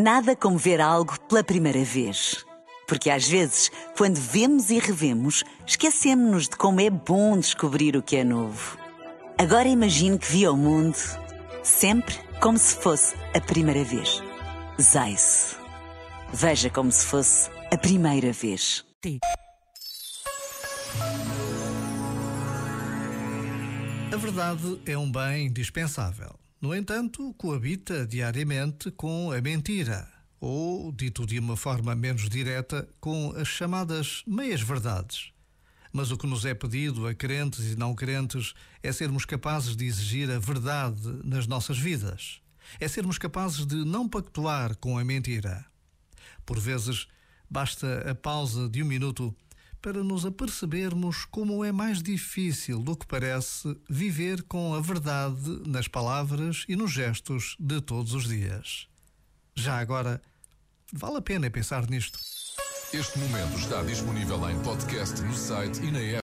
Nada como ver algo pela primeira vez. Porque às vezes, quando vemos e revemos, esquecemos-nos de como é bom descobrir o que é novo. Agora imagine que viu o mundo sempre como se fosse a primeira vez. Zais. Veja como se fosse a primeira vez. A verdade é um bem indispensável. No entanto, coabita diariamente com a mentira, ou, dito de uma forma menos direta, com as chamadas meias-verdades. Mas o que nos é pedido a crentes e não crentes é sermos capazes de exigir a verdade nas nossas vidas. É sermos capazes de não pactuar com a mentira. Por vezes, basta a pausa de um minuto para nos apercebermos como é mais difícil do que parece viver com a verdade nas palavras e nos gestos de todos os dias. Já agora, vale a pena pensar nisto. Este momento está disponível em podcast no site e na app.